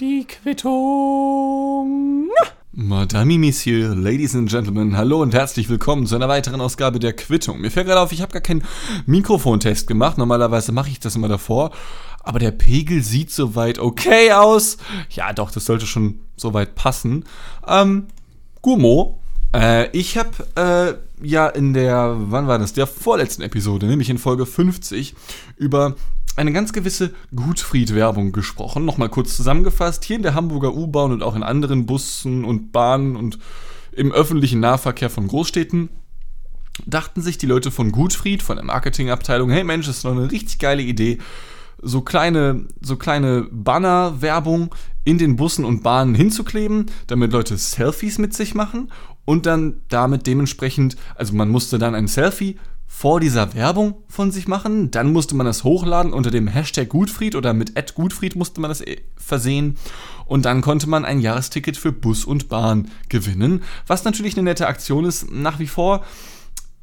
Die Quittung. Madame, Monsieur, Ladies and Gentlemen, hallo und herzlich willkommen zu einer weiteren Ausgabe der Quittung. Mir fällt gerade auf, ich habe gar keinen Mikrofontest gemacht. Normalerweise mache ich das immer davor. Aber der Pegel sieht soweit okay aus. Ja, doch, das sollte schon soweit passen. Ähm, Gummo. Äh, ich habe äh, ja in der, wann war das? Der vorletzten Episode, nämlich in Folge 50, über eine ganz gewisse Gutfried-Werbung gesprochen. Nochmal kurz zusammengefasst, hier in der Hamburger U-Bahn und auch in anderen Bussen und Bahnen und im öffentlichen Nahverkehr von Großstädten dachten sich die Leute von Gutfried, von der Marketingabteilung, hey Mensch, das ist doch eine richtig geile Idee, so kleine, so kleine Banner-Werbung in den Bussen und Bahnen hinzukleben, damit Leute Selfies mit sich machen und dann damit dementsprechend, also man musste dann ein Selfie vor dieser Werbung von sich machen. Dann musste man das hochladen unter dem Hashtag Gutfried oder mit Ad Gutfried musste man das äh, versehen. Und dann konnte man ein Jahresticket für Bus und Bahn gewinnen. Was natürlich eine nette Aktion ist. Nach wie vor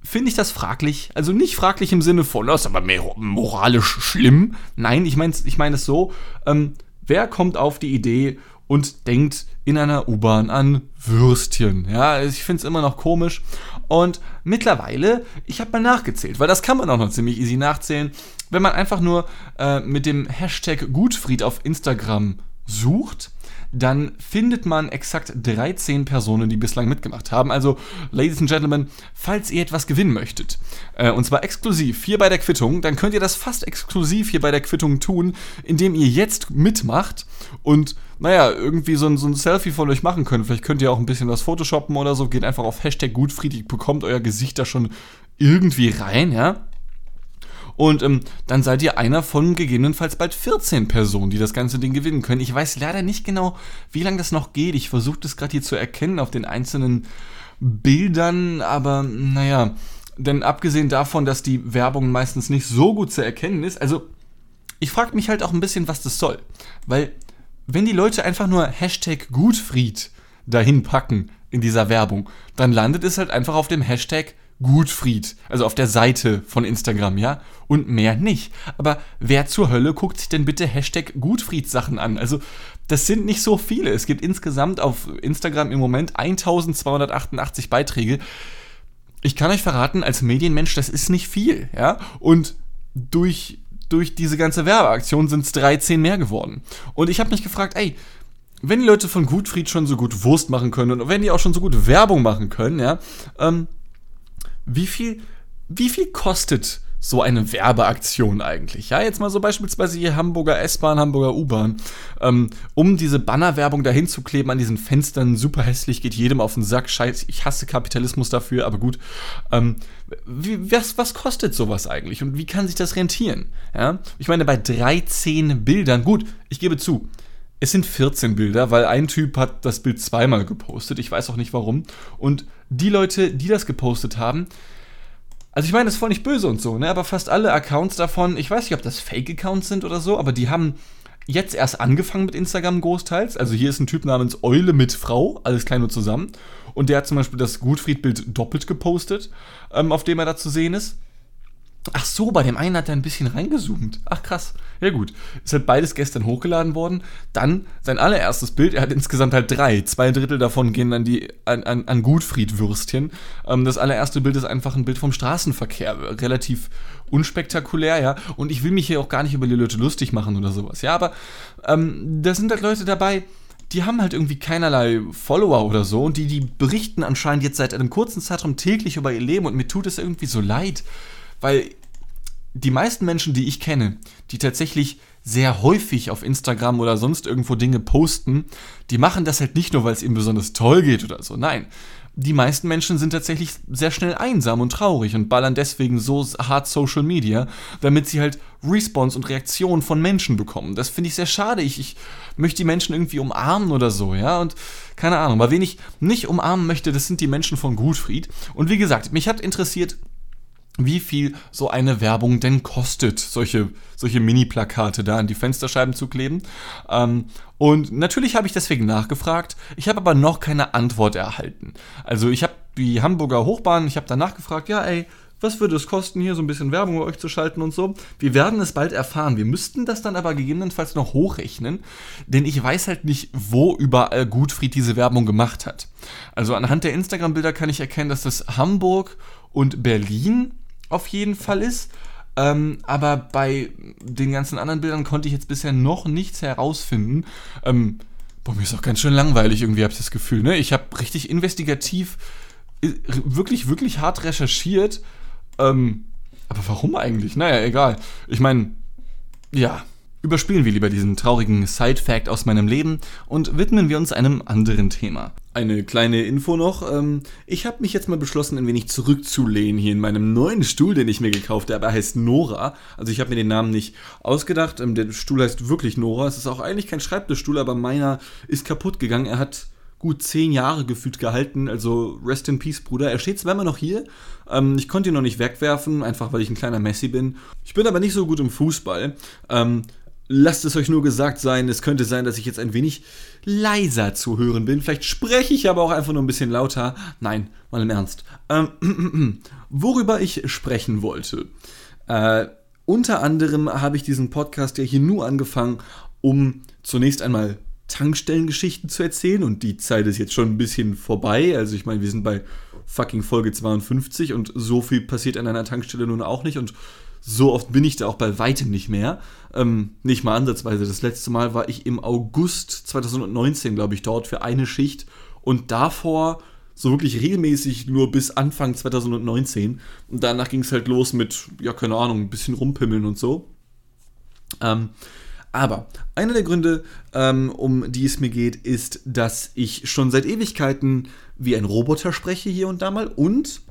finde ich das fraglich. Also nicht fraglich im Sinne von, das ist aber moralisch schlimm. Nein, ich meine ich mein es so. Ähm, wer kommt auf die Idee und denkt in einer U-Bahn an Würstchen. Ja, ich finde es immer noch komisch. Und mittlerweile, ich habe mal nachgezählt, weil das kann man auch noch ziemlich easy nachzählen, wenn man einfach nur äh, mit dem Hashtag Gutfried auf Instagram sucht dann findet man exakt 13 Personen, die bislang mitgemacht haben. Also, Ladies and Gentlemen, falls ihr etwas gewinnen möchtet, äh, und zwar exklusiv hier bei der Quittung, dann könnt ihr das fast exklusiv hier bei der Quittung tun, indem ihr jetzt mitmacht und naja, irgendwie so ein, so ein Selfie von euch machen könnt. Vielleicht könnt ihr auch ein bisschen was photoshoppen oder so. Geht einfach auf Hashtag Gutfriedig, bekommt euer Gesicht da schon irgendwie rein, ja. Und ähm, dann seid ihr einer von gegebenenfalls bald 14 Personen, die das ganze Ding gewinnen können. Ich weiß leider nicht genau, wie lange das noch geht. Ich versuche das gerade hier zu erkennen auf den einzelnen Bildern, aber naja, denn abgesehen davon, dass die Werbung meistens nicht so gut zu erkennen ist, also ich frage mich halt auch ein bisschen, was das soll. Weil, wenn die Leute einfach nur Hashtag Gutfried dahin packen in dieser Werbung, dann landet es halt einfach auf dem Hashtag Gutfried, also auf der Seite von Instagram, ja, und mehr nicht. Aber wer zur Hölle guckt sich denn bitte Hashtag Gutfried-Sachen an? Also, das sind nicht so viele. Es gibt insgesamt auf Instagram im Moment 1288 Beiträge. Ich kann euch verraten, als Medienmensch, das ist nicht viel, ja, und durch, durch diese ganze Werbeaktion sind es 13 mehr geworden. Und ich habe mich gefragt, ey, wenn die Leute von Gutfried schon so gut Wurst machen können und wenn die auch schon so gut Werbung machen können, ja, ähm, wie viel, wie viel kostet so eine Werbeaktion eigentlich? Ja, jetzt mal so beispielsweise hier Hamburger S-Bahn, Hamburger U-Bahn, ähm, um diese Bannerwerbung dahin zu kleben an diesen Fenstern, super hässlich, geht jedem auf den Sack, scheiße, ich hasse Kapitalismus dafür, aber gut. Ähm, wie, was, was kostet sowas eigentlich und wie kann sich das rentieren? Ja, ich meine, bei 13 Bildern, gut, ich gebe zu, es sind 14 Bilder, weil ein Typ hat das Bild zweimal gepostet. Ich weiß auch nicht warum. Und die Leute, die das gepostet haben, also ich meine, das ist voll nicht böse und so, ne? Aber fast alle Accounts davon, ich weiß nicht, ob das Fake-Accounts sind oder so, aber die haben jetzt erst angefangen mit Instagram großteils. Also hier ist ein Typ namens Eule mit Frau, alles klein und zusammen. Und der hat zum Beispiel das Gutfried-Bild doppelt gepostet, ähm, auf dem er da zu sehen ist. Ach so, bei dem einen hat er ein bisschen reingezoomt. Ach krass. Ja gut. Ist halt beides gestern hochgeladen worden. Dann sein allererstes Bild. Er hat insgesamt halt drei. Zwei Drittel davon gehen an die an, an, an Gutfried-Würstchen. Ähm, das allererste Bild ist einfach ein Bild vom Straßenverkehr. Relativ unspektakulär, ja. Und ich will mich hier auch gar nicht über die Leute lustig machen oder sowas. Ja, aber ähm, da sind halt Leute dabei, die haben halt irgendwie keinerlei Follower oder so und die, die berichten anscheinend jetzt seit einem kurzen Zeitraum täglich über ihr Leben und mir tut es irgendwie so leid, weil die meisten Menschen, die ich kenne, die tatsächlich sehr häufig auf Instagram oder sonst irgendwo Dinge posten, die machen das halt nicht nur, weil es ihnen besonders toll geht oder so. Nein, die meisten Menschen sind tatsächlich sehr schnell einsam und traurig und ballern deswegen so hart Social Media, damit sie halt Response und Reaktionen von Menschen bekommen. Das finde ich sehr schade. Ich, ich möchte die Menschen irgendwie umarmen oder so, ja, und keine Ahnung. Aber wen ich nicht umarmen möchte, das sind die Menschen von Gutfried. Und wie gesagt, mich hat interessiert, wie viel so eine Werbung denn kostet, solche, solche Mini-Plakate da an die Fensterscheiben zu kleben. Ähm, und natürlich habe ich deswegen nachgefragt. Ich habe aber noch keine Antwort erhalten. Also ich habe die Hamburger Hochbahn, ich habe da nachgefragt, ja ey, was würde es kosten, hier so ein bisschen Werbung bei euch zu schalten und so? Wir werden es bald erfahren. Wir müssten das dann aber gegebenenfalls noch hochrechnen, denn ich weiß halt nicht, wo überall Gutfried diese Werbung gemacht hat. Also anhand der Instagram-Bilder kann ich erkennen, dass das Hamburg und Berlin auf jeden Fall ist. Ähm, aber bei den ganzen anderen Bildern konnte ich jetzt bisher noch nichts herausfinden. Ähm, boah, mir ist auch ganz schön langweilig irgendwie, habe ich das Gefühl. Ne? Ich habe richtig investigativ, wirklich, wirklich hart recherchiert ähm, aber warum eigentlich? Naja, egal. Ich meine, ja. Überspielen wir lieber diesen traurigen Side-Fact aus meinem Leben und widmen wir uns einem anderen Thema. Eine kleine Info noch. Ähm, ich habe mich jetzt mal beschlossen, ein wenig zurückzulehnen hier in meinem neuen Stuhl, den ich mir gekauft habe. Er heißt Nora. Also ich habe mir den Namen nicht ausgedacht. Ähm, der Stuhl heißt wirklich Nora. Es ist auch eigentlich kein Schreibtischstuhl, aber meiner ist kaputt gegangen. Er hat gut zehn Jahre gefühlt gehalten. Also Rest in Peace, Bruder. Er steht zwar immer noch hier. Ähm, ich konnte ihn noch nicht wegwerfen, einfach weil ich ein kleiner Messi bin. Ich bin aber nicht so gut im Fußball. Lasst es euch nur gesagt sein, es könnte sein, dass ich jetzt ein wenig leiser zu hören bin. Vielleicht spreche ich aber auch einfach nur ein bisschen lauter. Nein, mal im Ernst. Ähm, worüber ich sprechen wollte. Äh, unter anderem habe ich diesen Podcast ja hier nur angefangen, um zunächst einmal Tankstellengeschichten zu erzählen und die Zeit ist jetzt schon ein bisschen vorbei. Also ich meine, wir sind bei fucking Folge 52 und so viel passiert an einer Tankstelle nun auch nicht und so oft bin ich da auch bei weitem nicht mehr. Ähm, nicht mal ansatzweise. Das letzte Mal war ich im August 2019, glaube ich, dort für eine Schicht und davor so wirklich regelmäßig nur bis Anfang 2019. Und danach ging es halt los mit, ja, keine Ahnung, ein bisschen rumpimmeln und so. Ähm, aber einer der Gründe, ähm, um die es mir geht, ist, dass ich schon seit Ewigkeiten wie ein Roboter spreche hier und da mal und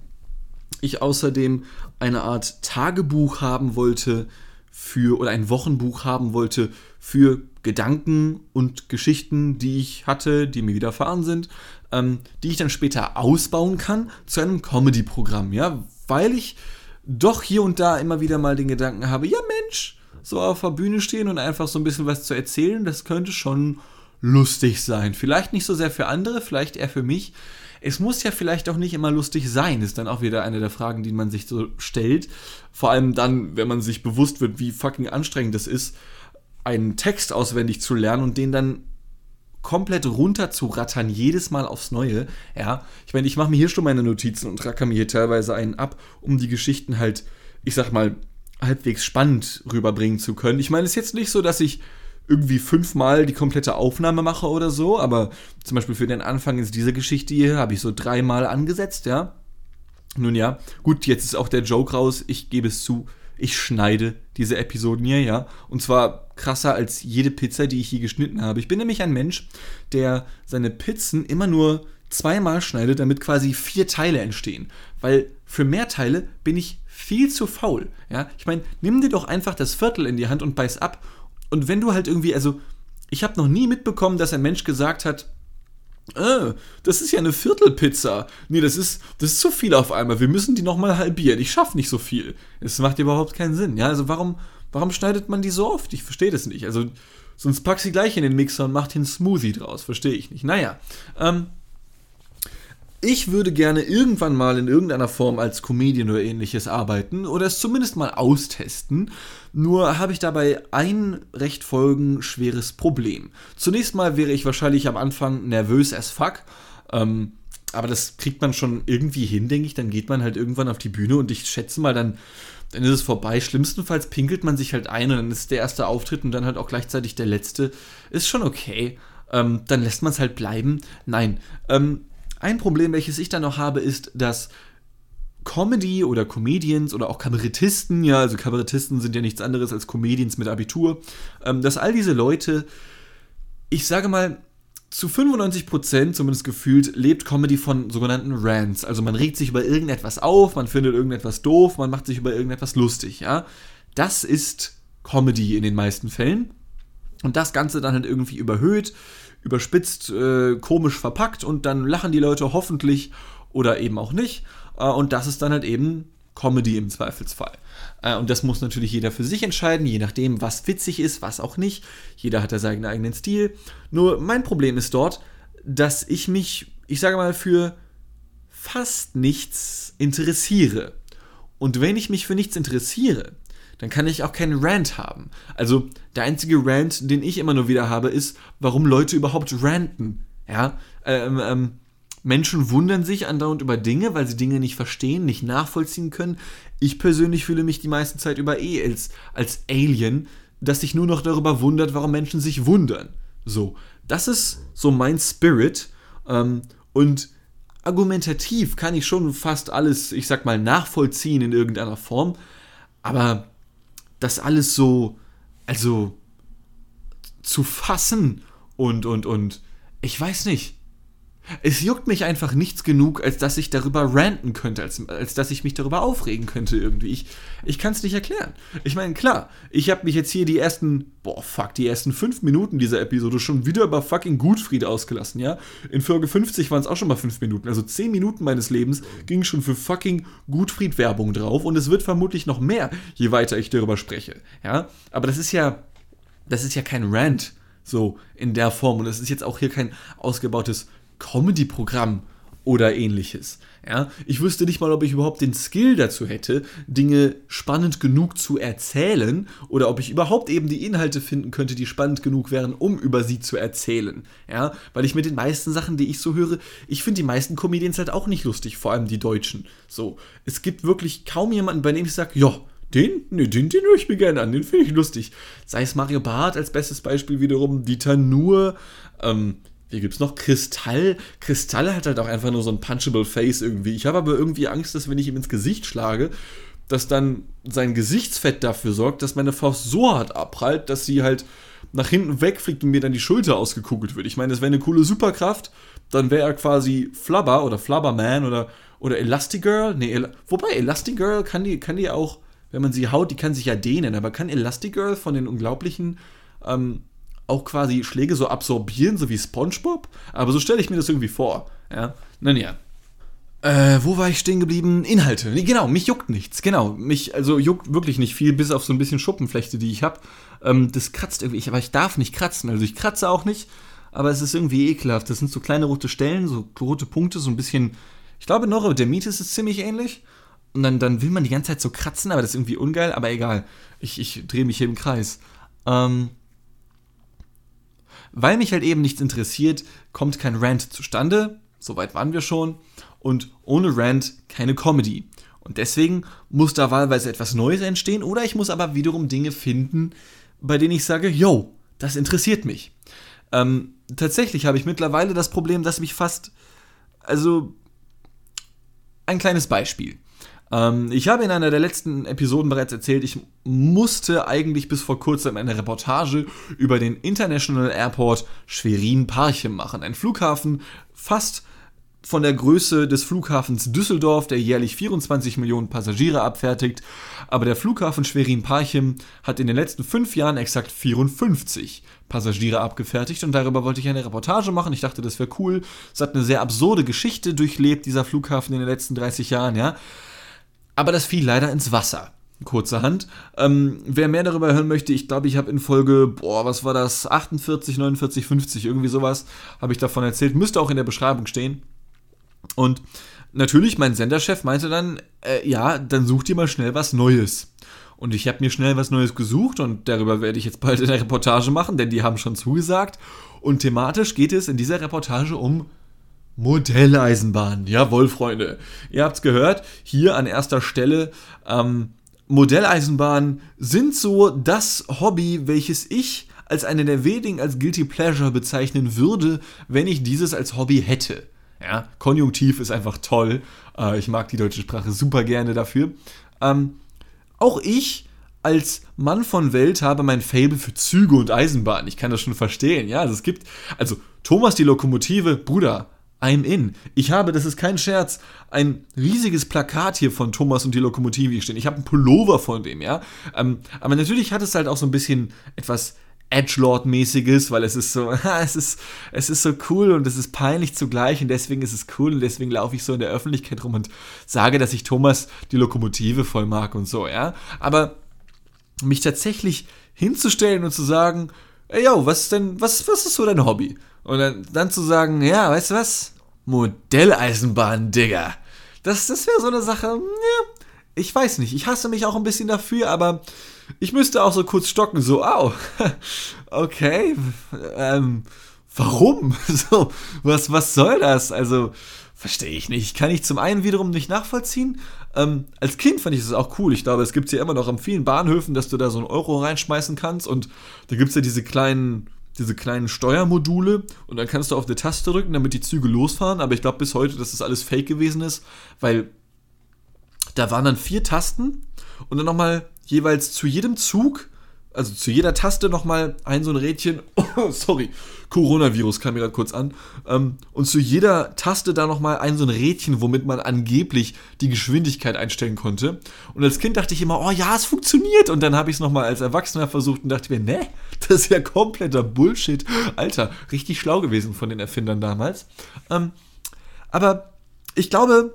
ich außerdem eine Art Tagebuch haben wollte für oder ein Wochenbuch haben wollte für Gedanken und Geschichten, die ich hatte, die mir widerfahren sind, ähm, die ich dann später ausbauen kann zu einem Comedy-Programm, ja, weil ich doch hier und da immer wieder mal den Gedanken habe, ja Mensch, so auf der Bühne stehen und einfach so ein bisschen was zu erzählen, das könnte schon lustig sein. Vielleicht nicht so sehr für andere, vielleicht eher für mich. Es muss ja vielleicht auch nicht immer lustig sein, ist dann auch wieder eine der Fragen, die man sich so stellt. Vor allem dann, wenn man sich bewusst wird, wie fucking anstrengend es ist, einen Text auswendig zu lernen und den dann komplett runter zu rattern, jedes Mal aufs Neue. Ja, ich meine, ich mache mir hier schon meine Notizen und racker mir hier teilweise einen ab, um die Geschichten halt, ich sag mal, halbwegs spannend rüberbringen zu können. Ich meine, es ist jetzt nicht so, dass ich irgendwie fünfmal die komplette Aufnahme mache oder so, aber zum Beispiel für den Anfang ist diese Geschichte hier, habe ich so dreimal angesetzt, ja. Nun ja, gut, jetzt ist auch der Joke raus, ich gebe es zu, ich schneide diese Episoden hier, ja. Und zwar krasser als jede Pizza, die ich je geschnitten habe. Ich bin nämlich ein Mensch, der seine Pizzen immer nur zweimal schneidet, damit quasi vier Teile entstehen. Weil für mehr Teile bin ich viel zu faul. Ja, ich meine, nimm dir doch einfach das Viertel in die Hand und beiß ab. Und wenn du halt irgendwie, also, ich habe noch nie mitbekommen, dass ein Mensch gesagt hat, äh, das ist ja eine Viertelpizza. Nee, das ist, das ist zu viel auf einmal. Wir müssen die nochmal halbieren. Ich schaffe nicht so viel. Es macht überhaupt keinen Sinn. Ja, also warum, warum schneidet man die so oft? Ich verstehe das nicht. Also, sonst pack sie gleich in den Mixer und macht den Smoothie draus. Verstehe ich nicht. Naja, ähm, ich würde gerne irgendwann mal in irgendeiner Form als Comedian oder ähnliches arbeiten oder es zumindest mal austesten. Nur habe ich dabei ein recht folgenschweres Problem. Zunächst mal wäre ich wahrscheinlich am Anfang nervös as fuck. Ähm, aber das kriegt man schon irgendwie hin, denke ich. Dann geht man halt irgendwann auf die Bühne und ich schätze mal, dann, dann ist es vorbei. Schlimmstenfalls pinkelt man sich halt ein und dann ist der erste Auftritt und dann halt auch gleichzeitig der letzte. Ist schon okay. Ähm, dann lässt man es halt bleiben. Nein. Ähm, ein Problem, welches ich dann noch habe, ist, dass Comedy oder Comedians oder auch Kabarettisten, ja, also Kabarettisten sind ja nichts anderes als Comedians mit Abitur, ähm, dass all diese Leute, ich sage mal, zu 95% zumindest gefühlt lebt Comedy von sogenannten Rants. Also man regt sich über irgendetwas auf, man findet irgendetwas doof, man macht sich über irgendetwas lustig, ja. Das ist Comedy in den meisten Fällen. Und das Ganze dann halt irgendwie überhöht, überspitzt, äh, komisch verpackt und dann lachen die Leute hoffentlich oder eben auch nicht. Äh, und das ist dann halt eben Comedy im Zweifelsfall. Äh, und das muss natürlich jeder für sich entscheiden, je nachdem, was witzig ist, was auch nicht. Jeder hat da seinen eigenen Stil. Nur mein Problem ist dort, dass ich mich, ich sage mal, für fast nichts interessiere. Und wenn ich mich für nichts interessiere, dann kann ich auch keinen Rant haben. Also der einzige Rant, den ich immer nur wieder habe, ist, warum Leute überhaupt ranten. Ja, ähm, ähm, Menschen wundern sich andauernd über Dinge, weil sie Dinge nicht verstehen, nicht nachvollziehen können. Ich persönlich fühle mich die meiste Zeit über eh als, als Alien, dass sich nur noch darüber wundert, warum Menschen sich wundern. So, das ist so mein Spirit. Ähm, und argumentativ kann ich schon fast alles, ich sag mal, nachvollziehen in irgendeiner Form. Aber das alles so, also zu fassen und, und, und, ich weiß nicht. Es juckt mich einfach nichts genug, als dass ich darüber ranten könnte, als, als dass ich mich darüber aufregen könnte irgendwie. Ich, ich kann es nicht erklären. Ich meine, klar, ich habe mich jetzt hier die ersten, boah, fuck, die ersten fünf Minuten dieser Episode schon wieder über fucking Gutfried ausgelassen, ja? In Folge 50 waren es auch schon mal fünf Minuten. Also zehn Minuten meines Lebens ging schon für fucking Gutfried-Werbung drauf und es wird vermutlich noch mehr, je weiter ich darüber spreche, ja? Aber das ist ja, das ist ja kein Rant, so in der Form und es ist jetzt auch hier kein ausgebautes Comedy-Programm oder ähnliches. Ja, ich wüsste nicht mal, ob ich überhaupt den Skill dazu hätte, Dinge spannend genug zu erzählen oder ob ich überhaupt eben die Inhalte finden könnte, die spannend genug wären, um über sie zu erzählen. Ja, weil ich mit den meisten Sachen, die ich so höre, ich finde die meisten Comedians halt auch nicht lustig, vor allem die Deutschen. So, es gibt wirklich kaum jemanden, bei dem ich sage, ja, den, ne, den, den höre ich mir gerne an, den finde ich lustig. Sei es Mario Barth als bestes Beispiel wiederum, Dieter Nuhr, ähm, wie gibt's noch? Kristall. Kristall hat halt auch einfach nur so ein punchable Face irgendwie. Ich habe aber irgendwie Angst, dass wenn ich ihm ins Gesicht schlage, dass dann sein Gesichtsfett dafür sorgt, dass meine Faust so hart abprallt, dass sie halt nach hinten wegfliegt und mir dann die Schulter ausgekugelt wird. Ich meine, das wäre eine coole Superkraft. Dann wäre er quasi Flubber oder Flubberman oder, oder Elastigirl. Nee, El wobei Elastigirl kann die, kann die auch, wenn man sie haut, die kann sich ja dehnen. Aber kann Elastigirl von den unglaublichen ähm, auch quasi Schläge so absorbieren, so wie SpongeBob. Aber so stelle ich mir das irgendwie vor. Ja, naja. Äh, wo war ich stehen geblieben? Inhalte. Genau, mich juckt nichts. Genau, mich also juckt wirklich nicht viel, bis auf so ein bisschen Schuppenflechte, die ich habe. Ähm, das kratzt irgendwie, aber ich darf nicht kratzen. Also ich kratze auch nicht, aber es ist irgendwie ekelhaft. Das sind so kleine rote Stellen, so rote Punkte, so ein bisschen. Ich glaube, Neurodermitis ist ziemlich ähnlich. Und dann, dann will man die ganze Zeit so kratzen, aber das ist irgendwie ungeil, aber egal. Ich, ich drehe mich hier im Kreis. Ähm, weil mich halt eben nichts interessiert, kommt kein Rant zustande. Soweit waren wir schon. Und ohne Rant keine Comedy. Und deswegen muss da wahlweise etwas Neues entstehen oder ich muss aber wiederum Dinge finden, bei denen ich sage, yo, das interessiert mich. Ähm, tatsächlich habe ich mittlerweile das Problem, dass mich fast, also ein kleines Beispiel. Ähm, ich habe in einer der letzten Episoden bereits erzählt, ich musste eigentlich bis vor kurzem eine Reportage über den International Airport Schwerin-Parchim machen. Ein Flughafen fast von der Größe des Flughafens Düsseldorf, der jährlich 24 Millionen Passagiere abfertigt. Aber der Flughafen Schwerin-Parchim hat in den letzten fünf Jahren exakt 54 Passagiere abgefertigt und darüber wollte ich eine Reportage machen. Ich dachte, das wäre cool. Es hat eine sehr absurde Geschichte durchlebt, dieser Flughafen in den letzten 30 Jahren, ja. Aber das fiel leider ins Wasser. Kurzerhand. Ähm, wer mehr darüber hören möchte, ich glaube, ich habe in Folge, boah, was war das? 48, 49, 50, irgendwie sowas, habe ich davon erzählt. Müsste auch in der Beschreibung stehen. Und natürlich, mein Senderchef meinte dann, äh, ja, dann such dir mal schnell was Neues. Und ich habe mir schnell was Neues gesucht und darüber werde ich jetzt bald eine Reportage machen, denn die haben schon zugesagt. Und thematisch geht es in dieser Reportage um Modelleisenbahn. Jawohl, Freunde. Ihr habt's gehört. Hier an erster Stelle. Ähm, Modelleisenbahnen sind so das Hobby, welches ich als eine der wenigen als Guilty Pleasure bezeichnen würde, wenn ich dieses als Hobby hätte. Ja, Konjunktiv ist einfach toll. Äh, ich mag die deutsche Sprache super gerne dafür. Ähm, auch ich als Mann von Welt habe mein Fable für Züge und Eisenbahnen. Ich kann das schon verstehen. Ja, also es gibt, also Thomas die Lokomotive, Bruder, I'm in. Ich habe, das ist kein Scherz, ein riesiges Plakat hier von Thomas und die Lokomotive stehen. Ich habe einen Pullover von dem, ja. Ähm, aber natürlich hat es halt auch so ein bisschen etwas Edgelord-mäßiges, weil es ist so, es ist, es ist so cool und es ist peinlich zugleich und deswegen ist es cool und deswegen laufe ich so in der Öffentlichkeit rum und sage, dass ich Thomas die Lokomotive voll mag und so, ja. Aber mich tatsächlich hinzustellen und zu sagen, ey yo, was ist denn, was, was ist so dein Hobby? Und dann, dann zu sagen, ja, weißt du was? Modelleisenbahn, Digga. Das, das wäre so eine Sache, ja, ich weiß nicht, ich hasse mich auch ein bisschen dafür, aber ich müsste auch so kurz stocken, so, au, okay, ähm, warum? So, was, was soll das? Also, verstehe ich nicht. Kann ich zum einen wiederum nicht nachvollziehen. Ähm, als Kind fand ich das auch cool. Ich glaube, es gibt es ja immer noch an vielen Bahnhöfen, dass du da so einen Euro reinschmeißen kannst und da gibt es ja diese kleinen diese kleinen Steuermodule und dann kannst du auf eine Taste drücken, damit die Züge losfahren. Aber ich glaube bis heute, dass das alles fake gewesen ist, weil da waren dann vier Tasten und dann nochmal jeweils zu jedem Zug, also zu jeder Taste nochmal ein so ein Rädchen. Oh, sorry, Coronavirus kam mir gerade kurz an. Ähm, und zu jeder Taste da nochmal ein so ein Rädchen, womit man angeblich die Geschwindigkeit einstellen konnte. Und als Kind dachte ich immer, oh ja, es funktioniert. Und dann habe ich es nochmal als Erwachsener versucht und dachte mir, ne, das ist ja kompletter Bullshit. Alter, richtig schlau gewesen von den Erfindern damals. Ähm, aber ich glaube,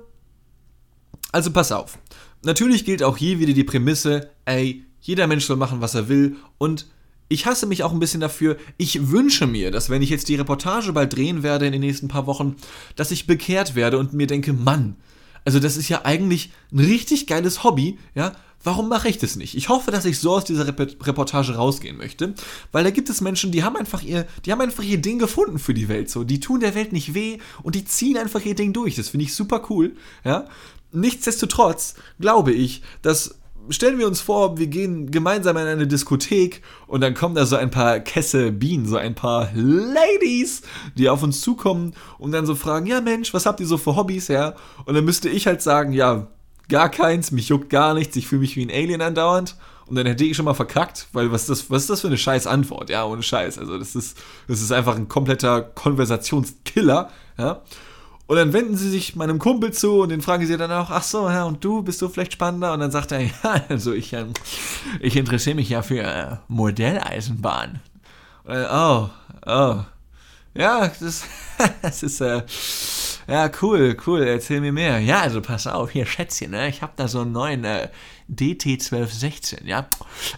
also pass auf. Natürlich gilt auch hier wieder die Prämisse, ey, jeder Mensch soll machen, was er will und ich hasse mich auch ein bisschen dafür. Ich wünsche mir, dass wenn ich jetzt die Reportage bald drehen werde in den nächsten paar Wochen, dass ich bekehrt werde und mir denke, Mann, also das ist ja eigentlich ein richtig geiles Hobby, ja, Warum mache ich das nicht? Ich hoffe, dass ich so aus dieser Reportage rausgehen möchte, weil da gibt es Menschen, die haben einfach ihr, die haben einfach ihr Ding gefunden für die Welt so. Die tun der Welt nicht weh und die ziehen einfach ihr Ding durch. Das finde ich super cool, ja. Nichtsdestotrotz glaube ich, dass stellen wir uns vor, wir gehen gemeinsam in eine Diskothek und dann kommen da so ein paar Kesse Bienen, so ein paar Ladies, die auf uns zukommen und dann so fragen, ja Mensch, was habt ihr so für Hobbys, ja? Und dann müsste ich halt sagen, ja, gar keins, mich juckt gar nichts, ich fühle mich wie ein Alien andauernd. Und dann hätte ich schon mal verkackt, weil was ist das, was ist das für eine scheiß Antwort? Ja, ohne Scheiß. Also das ist, das ist einfach ein kompletter Konversationskiller, ja. Und dann wenden sie sich meinem Kumpel zu und den fragen sie dann auch, ach so, ja, und du, bist du vielleicht spannender? Und dann sagt er, ja, also ich, ähm, ich interessiere mich ja für äh, Modelleisenbahn. Dann, oh, oh. Ja, das, das ist, äh, ja, cool, cool, erzähl mir mehr. Ja, also pass auf, hier, Schätzchen, ne? ich habe da so einen neuen äh, DT1216, ja.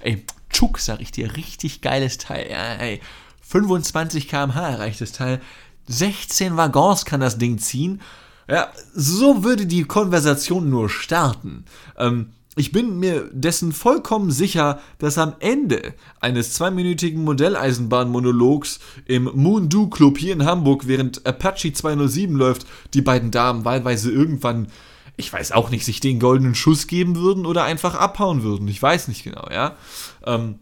Ey, Tschuk, sag ich dir, richtig geiles Teil, ja, ey. 25 km/h erreicht das Teil. 16 Waggons kann das Ding ziehen. Ja, so würde die Konversation nur starten. Ähm, ich bin mir dessen vollkommen sicher, dass am Ende eines zweiminütigen Modelleisenbahnmonologs im Moondu Club hier in Hamburg, während Apache 207 läuft, die beiden Damen wahlweise irgendwann, ich weiß auch nicht, sich den goldenen Schuss geben würden oder einfach abhauen würden. Ich weiß nicht genau, ja. Ähm,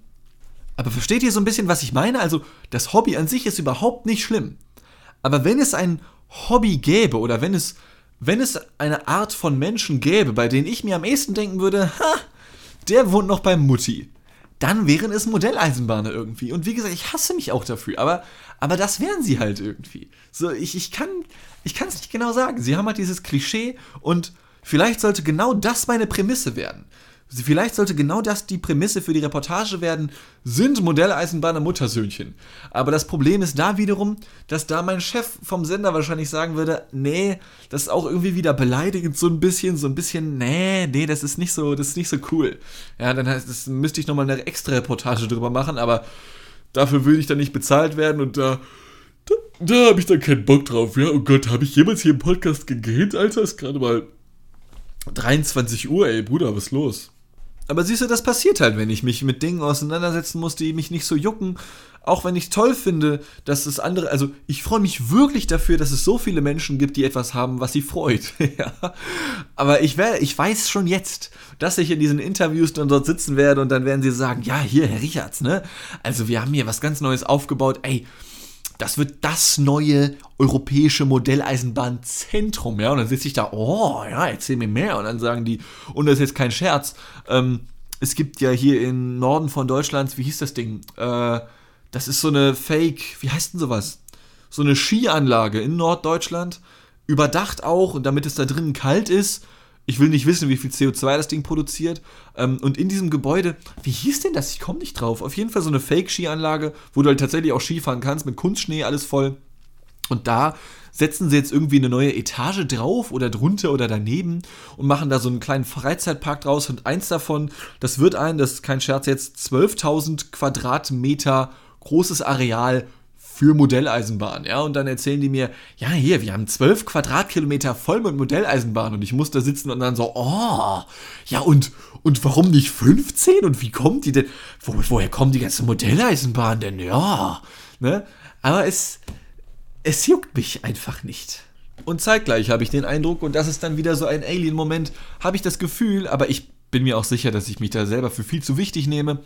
aber versteht ihr so ein bisschen, was ich meine? Also, das Hobby an sich ist überhaupt nicht schlimm. Aber wenn es ein Hobby gäbe oder wenn es, wenn es eine Art von Menschen gäbe, bei denen ich mir am ehesten denken würde, ha, der wohnt noch bei Mutti, dann wären es Modelleisenbahner irgendwie. Und wie gesagt, ich hasse mich auch dafür, aber, aber das wären sie halt irgendwie. So, ich, ich kann ich es nicht genau sagen. Sie haben halt dieses Klischee und vielleicht sollte genau das meine Prämisse werden. Vielleicht sollte genau das die Prämisse für die Reportage werden, sind Modelleisenbahner Muttersöhnchen. Aber das Problem ist da wiederum, dass da mein Chef vom Sender wahrscheinlich sagen würde, nee, das ist auch irgendwie wieder beleidigend, so ein bisschen, so ein bisschen, nee, nee, das ist nicht so, das ist nicht so cool. Ja, dann heißt, das müsste ich nochmal eine extra Reportage drüber machen, aber dafür würde ich dann nicht bezahlt werden und da, da, da habe ich dann keinen Bock drauf, ja. Oh Gott, habe ich jemals hier im Podcast gegähnt, Alter? Ist gerade mal 23 Uhr, ey, Bruder, was ist los? Aber siehst du, das passiert halt, wenn ich mich mit Dingen auseinandersetzen muss, die mich nicht so jucken. Auch wenn ich toll finde, dass es andere, also ich freue mich wirklich dafür, dass es so viele Menschen gibt, die etwas haben, was sie freut. Aber ich, wär, ich weiß schon jetzt, dass ich in diesen Interviews dann dort sitzen werde und dann werden sie sagen, ja, hier, Herr Richards, ne? Also wir haben hier was ganz Neues aufgebaut. Ey, das wird das neue europäische Modelleisenbahnzentrum, ja. Und dann sitze ich da, oh, ja, erzähl mir mehr. Und dann sagen die, und das ist jetzt kein Scherz, ähm, es gibt ja hier im Norden von Deutschland, wie hieß das Ding? Äh, das ist so eine Fake, wie heißt denn sowas? So eine Skianlage in Norddeutschland, überdacht auch, und damit es da drinnen kalt ist ich will nicht wissen, wie viel CO2 das Ding produziert. Ähm, und in diesem Gebäude, wie hieß denn das? Ich komme nicht drauf. Auf jeden Fall so eine Fake-Skianlage, wo du halt tatsächlich auch Skifahren kannst, mit Kunstschnee, alles voll. Und da setzen sie jetzt irgendwie eine neue Etage drauf oder drunter oder daneben und machen da so einen kleinen Freizeitpark draus. Und eins davon, das wird ein, das ist kein Scherz jetzt, 12.000 Quadratmeter großes Areal für Modelleisenbahn, ja, und dann erzählen die mir, ja, hier, wir haben zwölf Quadratkilometer voll mit Modelleisenbahn und ich muss da sitzen und dann so, oh, ja, und, und warum nicht 15 und wie kommt die denn, wo, woher kommen die ganze Modelleisenbahn denn, ja, ne, aber es, es juckt mich einfach nicht. Und zeitgleich habe ich den Eindruck, und das ist dann wieder so ein Alien-Moment, habe ich das Gefühl, aber ich bin mir auch sicher, dass ich mich da selber für viel zu wichtig nehme,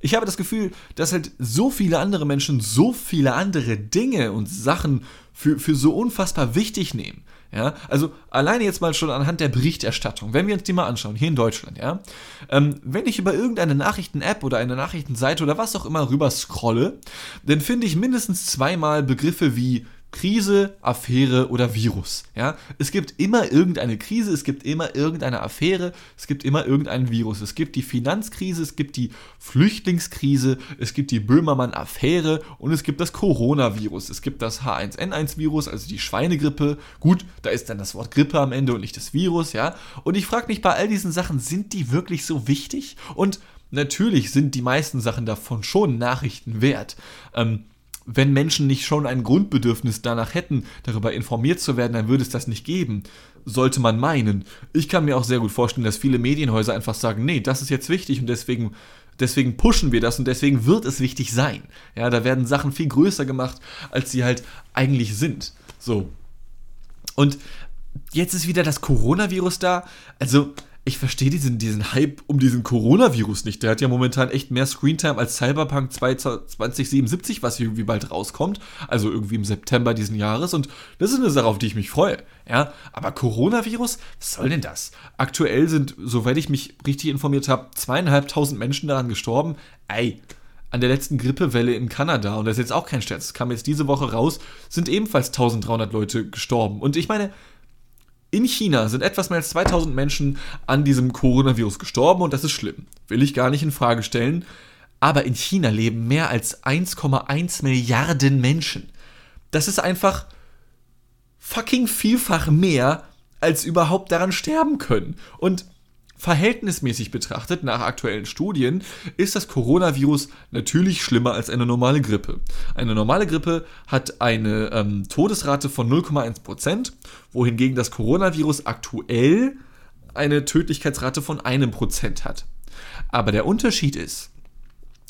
ich habe das Gefühl, dass halt so viele andere Menschen so viele andere Dinge und Sachen für, für so unfassbar wichtig nehmen. Ja, also alleine jetzt mal schon anhand der Berichterstattung, wenn wir uns die mal anschauen, hier in Deutschland, ja, ähm, wenn ich über irgendeine Nachrichten-App oder eine Nachrichtenseite oder was auch immer rüber scrolle, dann finde ich mindestens zweimal Begriffe wie Krise, Affäre oder Virus. Ja? Es gibt immer irgendeine Krise, es gibt immer irgendeine Affäre, es gibt immer irgendein Virus. Es gibt die Finanzkrise, es gibt die Flüchtlingskrise, es gibt die Böhmermann-Affäre und es gibt das Coronavirus. Es gibt das H1N1-Virus, also die Schweinegrippe. Gut, da ist dann das Wort Grippe am Ende und nicht das Virus, ja. Und ich frage mich bei all diesen Sachen, sind die wirklich so wichtig? Und natürlich sind die meisten Sachen davon schon Nachrichten wert. Ähm, wenn Menschen nicht schon ein Grundbedürfnis danach hätten, darüber informiert zu werden, dann würde es das nicht geben. Sollte man meinen. Ich kann mir auch sehr gut vorstellen, dass viele Medienhäuser einfach sagen, nee, das ist jetzt wichtig und deswegen deswegen pushen wir das und deswegen wird es wichtig sein. Ja, da werden Sachen viel größer gemacht, als sie halt eigentlich sind. So. Und jetzt ist wieder das Coronavirus da. Also, ich verstehe diesen, diesen Hype um diesen Coronavirus nicht. Der hat ja momentan echt mehr Screentime als Cyberpunk 2077, was irgendwie bald rauskommt. Also irgendwie im September diesen Jahres. Und das ist eine Sache, auf die ich mich freue. Ja, aber Coronavirus, was soll denn das? Aktuell sind, soweit ich mich richtig informiert habe, zweieinhalbtausend Menschen daran gestorben. Ey, an der letzten Grippewelle in Kanada, und das ist jetzt auch kein Scherz, kam jetzt diese Woche raus, sind ebenfalls 1300 Leute gestorben. Und ich meine, in China sind etwas mehr als 2000 Menschen an diesem Coronavirus gestorben und das ist schlimm. Will ich gar nicht in Frage stellen. Aber in China leben mehr als 1,1 Milliarden Menschen. Das ist einfach fucking vielfach mehr, als überhaupt daran sterben können. Und Verhältnismäßig betrachtet, nach aktuellen Studien, ist das Coronavirus natürlich schlimmer als eine normale Grippe. Eine normale Grippe hat eine ähm, Todesrate von 0,1%, wohingegen das Coronavirus aktuell eine Tödlichkeitsrate von einem Prozent hat. Aber der Unterschied ist,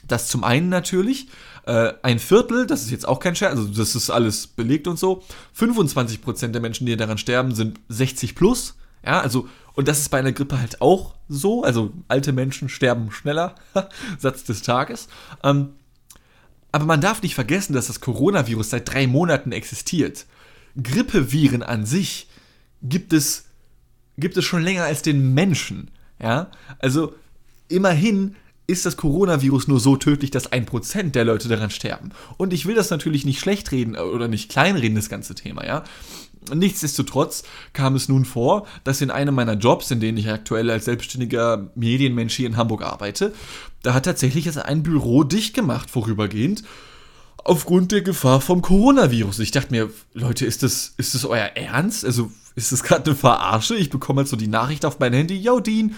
dass zum einen natürlich äh, ein Viertel, das ist jetzt auch kein Scherz, also das ist alles belegt und so, 25% der Menschen, die daran sterben, sind 60 plus. Ja, also und das ist bei einer Grippe halt auch so. Also alte Menschen sterben schneller. Satz des Tages. Ähm, aber man darf nicht vergessen, dass das Coronavirus seit drei Monaten existiert. Grippeviren an sich gibt es, gibt es schon länger als den Menschen. Ja? Also immerhin ist das Coronavirus nur so tödlich, dass ein Prozent der Leute daran sterben. Und ich will das natürlich nicht schlecht reden oder nicht kleinreden, das ganze Thema, ja. Nichtsdestotrotz kam es nun vor, dass in einem meiner Jobs, in denen ich aktuell als selbstständiger Medienmensch hier in Hamburg arbeite, da hat tatsächlich ein Büro dicht gemacht vorübergehend aufgrund der Gefahr vom Coronavirus. Ich dachte mir, Leute, ist das, ist das euer Ernst? Also ist das gerade eine Verarsche? Ich bekomme halt so die Nachricht auf mein Handy, yo Dean,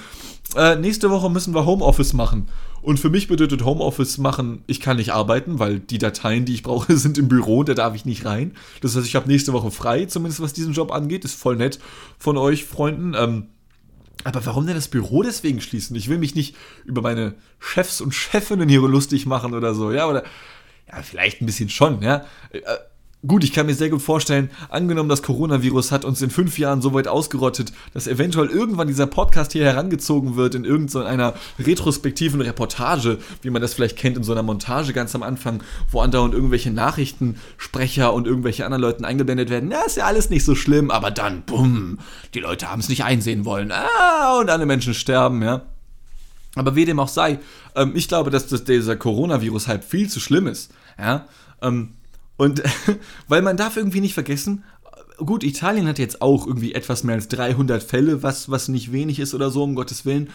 äh, nächste Woche müssen wir Homeoffice machen. Und für mich bedeutet Homeoffice machen, ich kann nicht arbeiten, weil die Dateien, die ich brauche, sind im Büro und da darf ich nicht rein. Das heißt, ich habe nächste Woche frei, zumindest was diesen Job angeht. Ist voll nett von euch, Freunden. Ähm, aber warum denn das Büro deswegen schließen? Ich will mich nicht über meine Chefs und Chefinnen hier lustig machen oder so, ja, oder ja, vielleicht ein bisschen schon, ja. Gut, ich kann mir sehr gut vorstellen, angenommen, das Coronavirus hat uns in fünf Jahren so weit ausgerottet, dass eventuell irgendwann dieser Podcast hier herangezogen wird in irgendeiner retrospektiven Reportage, wie man das vielleicht kennt in so einer Montage ganz am Anfang, wo andauernd irgendwelche Nachrichtensprecher und irgendwelche anderen Leuten eingeblendet werden. Ja, ist ja alles nicht so schlimm, aber dann, bumm, die Leute haben es nicht einsehen wollen. Ah, und alle Menschen sterben, ja. Aber wie dem auch sei, ähm, ich glaube, dass das, dieser Coronavirus halt viel zu schlimm ist. Ja. Ähm, und weil man darf irgendwie nicht vergessen, gut, Italien hat jetzt auch irgendwie etwas mehr als 300 Fälle, was, was nicht wenig ist oder so, um Gottes Willen.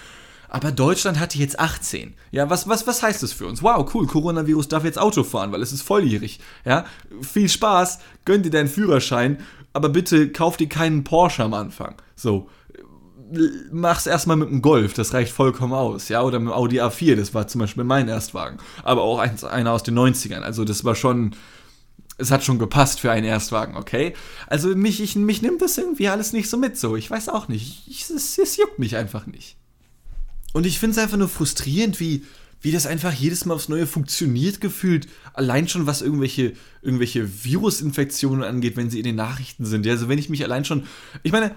Aber Deutschland hatte jetzt 18. Ja, was, was, was heißt das für uns? Wow, cool, Coronavirus darf jetzt Auto fahren, weil es ist volljährig. Ja, viel Spaß, gönn dir deinen Führerschein, aber bitte kauf dir keinen Porsche am Anfang. So, mach's erstmal mit dem Golf, das reicht vollkommen aus, ja, oder mit dem Audi A4, das war zum Beispiel mein Erstwagen, aber auch eins, einer aus den 90ern, also das war schon, es hat schon gepasst für einen Erstwagen, okay? Also mich, ich, mich nimmt das irgendwie alles nicht so mit, so. Ich weiß auch nicht. Ich, es, es juckt mich einfach nicht. Und ich finde es einfach nur frustrierend, wie, wie das einfach jedes Mal aufs Neue funktioniert, gefühlt. Allein schon, was irgendwelche, irgendwelche Virusinfektionen angeht, wenn sie in den Nachrichten sind. Also wenn ich mich allein schon. Ich meine,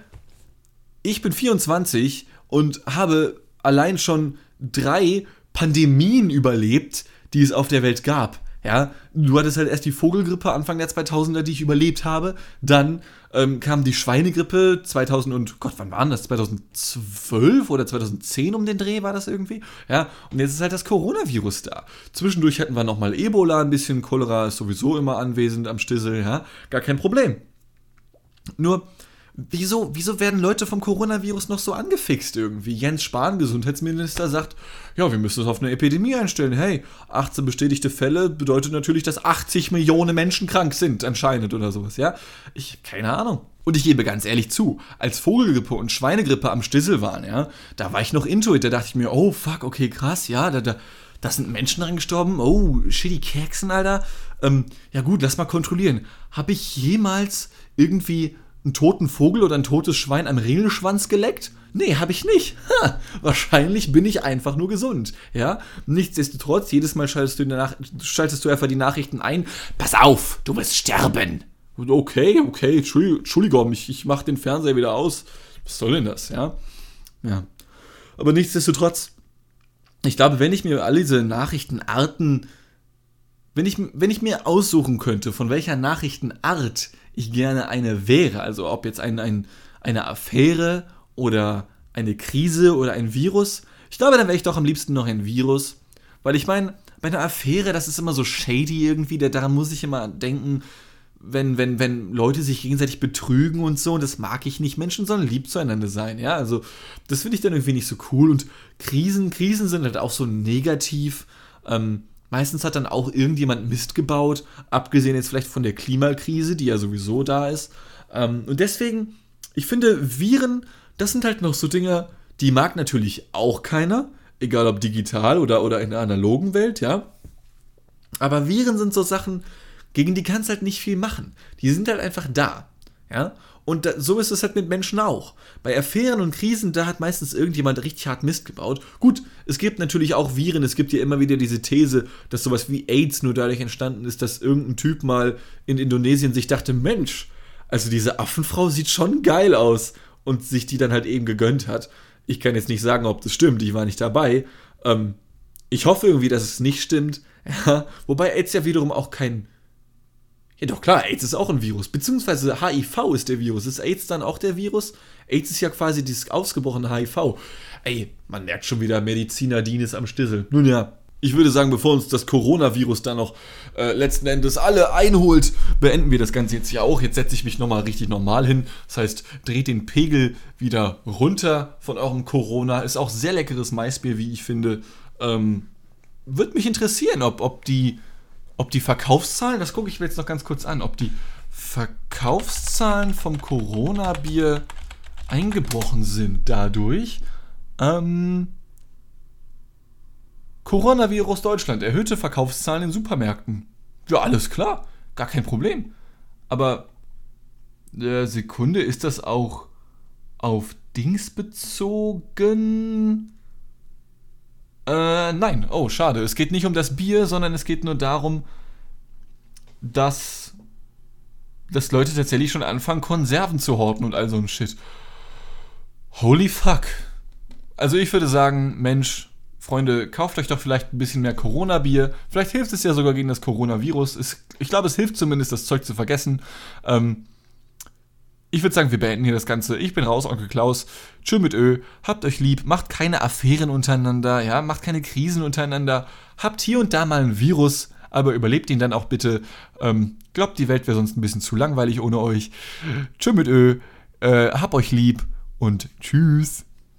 ich bin 24 und habe allein schon drei Pandemien überlebt, die es auf der Welt gab. Ja, du hattest halt erst die Vogelgrippe Anfang der 2000er, die ich überlebt habe. Dann ähm, kam die Schweinegrippe 2000 und Gott, wann war das? 2012 oder 2010 um den Dreh war das irgendwie? Ja, und jetzt ist halt das Coronavirus da. Zwischendurch hatten wir nochmal Ebola, ein bisschen Cholera ist sowieso immer anwesend am Stissel, ja, gar kein Problem. Nur Wieso, wieso werden Leute vom Coronavirus noch so angefixt irgendwie? Jens Spahn, Gesundheitsminister, sagt, ja, wir müssen es auf eine Epidemie einstellen. Hey, 18 bestätigte Fälle bedeutet natürlich, dass 80 Millionen Menschen krank sind, anscheinend oder sowas, ja? Ich, keine Ahnung. Und ich gebe ganz ehrlich zu, als Vogelgrippe und Schweinegrippe am Stissel waren, ja, da war ich noch intuit, da dachte ich mir, oh fuck, okay, krass, ja, da, da, da sind Menschen dran gestorben, oh, shitty Keksen, Alter. Ähm, ja gut, lass mal kontrollieren. Habe ich jemals irgendwie einen toten Vogel oder ein totes Schwein am Ringelschwanz geleckt? Nee, habe ich nicht. Ha, wahrscheinlich bin ich einfach nur gesund. Ja, nichtsdestotrotz, jedes Mal schaltest du, Nach schaltest du einfach die Nachrichten ein. Pass auf, du wirst sterben. Okay, okay, Entschuldigung, ich, ich mache den Fernseher wieder aus. Was soll denn das, ja? Ja. Aber nichtsdestotrotz, ich glaube, wenn ich mir all diese Nachrichtenarten, wenn ich, wenn ich mir aussuchen könnte, von welcher Nachrichtenart ich gerne eine wäre, also ob jetzt ein, ein, eine Affäre oder eine Krise oder ein Virus, ich glaube, dann wäre ich doch am liebsten noch ein Virus, weil ich meine, bei einer Affäre, das ist immer so shady irgendwie, daran muss ich immer denken, wenn, wenn, wenn Leute sich gegenseitig betrügen und so, und das mag ich nicht. Menschen sollen lieb zueinander sein, ja. Also, das finde ich dann irgendwie nicht so cool. Und Krisen, Krisen sind halt auch so negativ. Ähm, Meistens hat dann auch irgendjemand Mist gebaut, abgesehen jetzt vielleicht von der Klimakrise, die ja sowieso da ist. Ähm, und deswegen, ich finde, Viren, das sind halt noch so Dinge, die mag natürlich auch keiner, egal ob digital oder, oder in der analogen Welt, ja. Aber Viren sind so Sachen, gegen die kannst halt nicht viel machen. Die sind halt einfach da, ja. Und da, so ist es halt mit Menschen auch. Bei Affären und Krisen, da hat meistens irgendjemand richtig hart Mist gebaut. Gut, es gibt natürlich auch Viren. Es gibt ja immer wieder diese These, dass sowas wie AIDS nur dadurch entstanden ist, dass irgendein Typ mal in Indonesien sich dachte, Mensch, also diese Affenfrau sieht schon geil aus. Und sich die dann halt eben gegönnt hat. Ich kann jetzt nicht sagen, ob das stimmt. Ich war nicht dabei. Ähm, ich hoffe irgendwie, dass es nicht stimmt. Ja, wobei AIDS ja wiederum auch kein ja, doch klar, AIDS ist auch ein Virus. Beziehungsweise HIV ist der Virus. Ist AIDS dann auch der Virus? AIDS ist ja quasi dieses ausgebrochene HIV. Ey, man merkt schon wieder, Mediziner Dienes am Stissel. Nun ja, ich würde sagen, bevor uns das Coronavirus dann noch äh, letzten Endes alle einholt, beenden wir das Ganze jetzt ja auch. Jetzt setze ich mich nochmal richtig normal hin. Das heißt, dreht den Pegel wieder runter von eurem Corona. Ist auch sehr leckeres Maisbier, wie ich finde. Ähm, Würde mich interessieren, ob, ob die ob die Verkaufszahlen, das gucke ich mir jetzt noch ganz kurz an, ob die Verkaufszahlen vom Corona-Bier eingebrochen sind dadurch. Ähm, Coronavirus Deutschland, erhöhte Verkaufszahlen in Supermärkten. Ja, alles klar, gar kein Problem. Aber äh, Sekunde, ist das auch auf Dings bezogen? Äh, nein. Oh, schade. Es geht nicht um das Bier, sondern es geht nur darum, dass, dass Leute tatsächlich schon anfangen, Konserven zu horten und all so ein Shit. Holy fuck. Also ich würde sagen, Mensch, Freunde, kauft euch doch vielleicht ein bisschen mehr Corona-Bier. Vielleicht hilft es ja sogar gegen das Coronavirus. Ich glaube, es hilft zumindest, das Zeug zu vergessen. Ähm, ich würde sagen, wir beenden hier das Ganze. Ich bin raus, Onkel Klaus. Tschö mit Ö. Habt euch lieb. Macht keine Affären untereinander. Ja, macht keine Krisen untereinander. Habt hier und da mal ein Virus, aber überlebt ihn dann auch bitte. Ähm, glaubt, die Welt wäre sonst ein bisschen zu langweilig ohne euch. Tschö mit Ö. Äh, hab euch lieb und tschüss.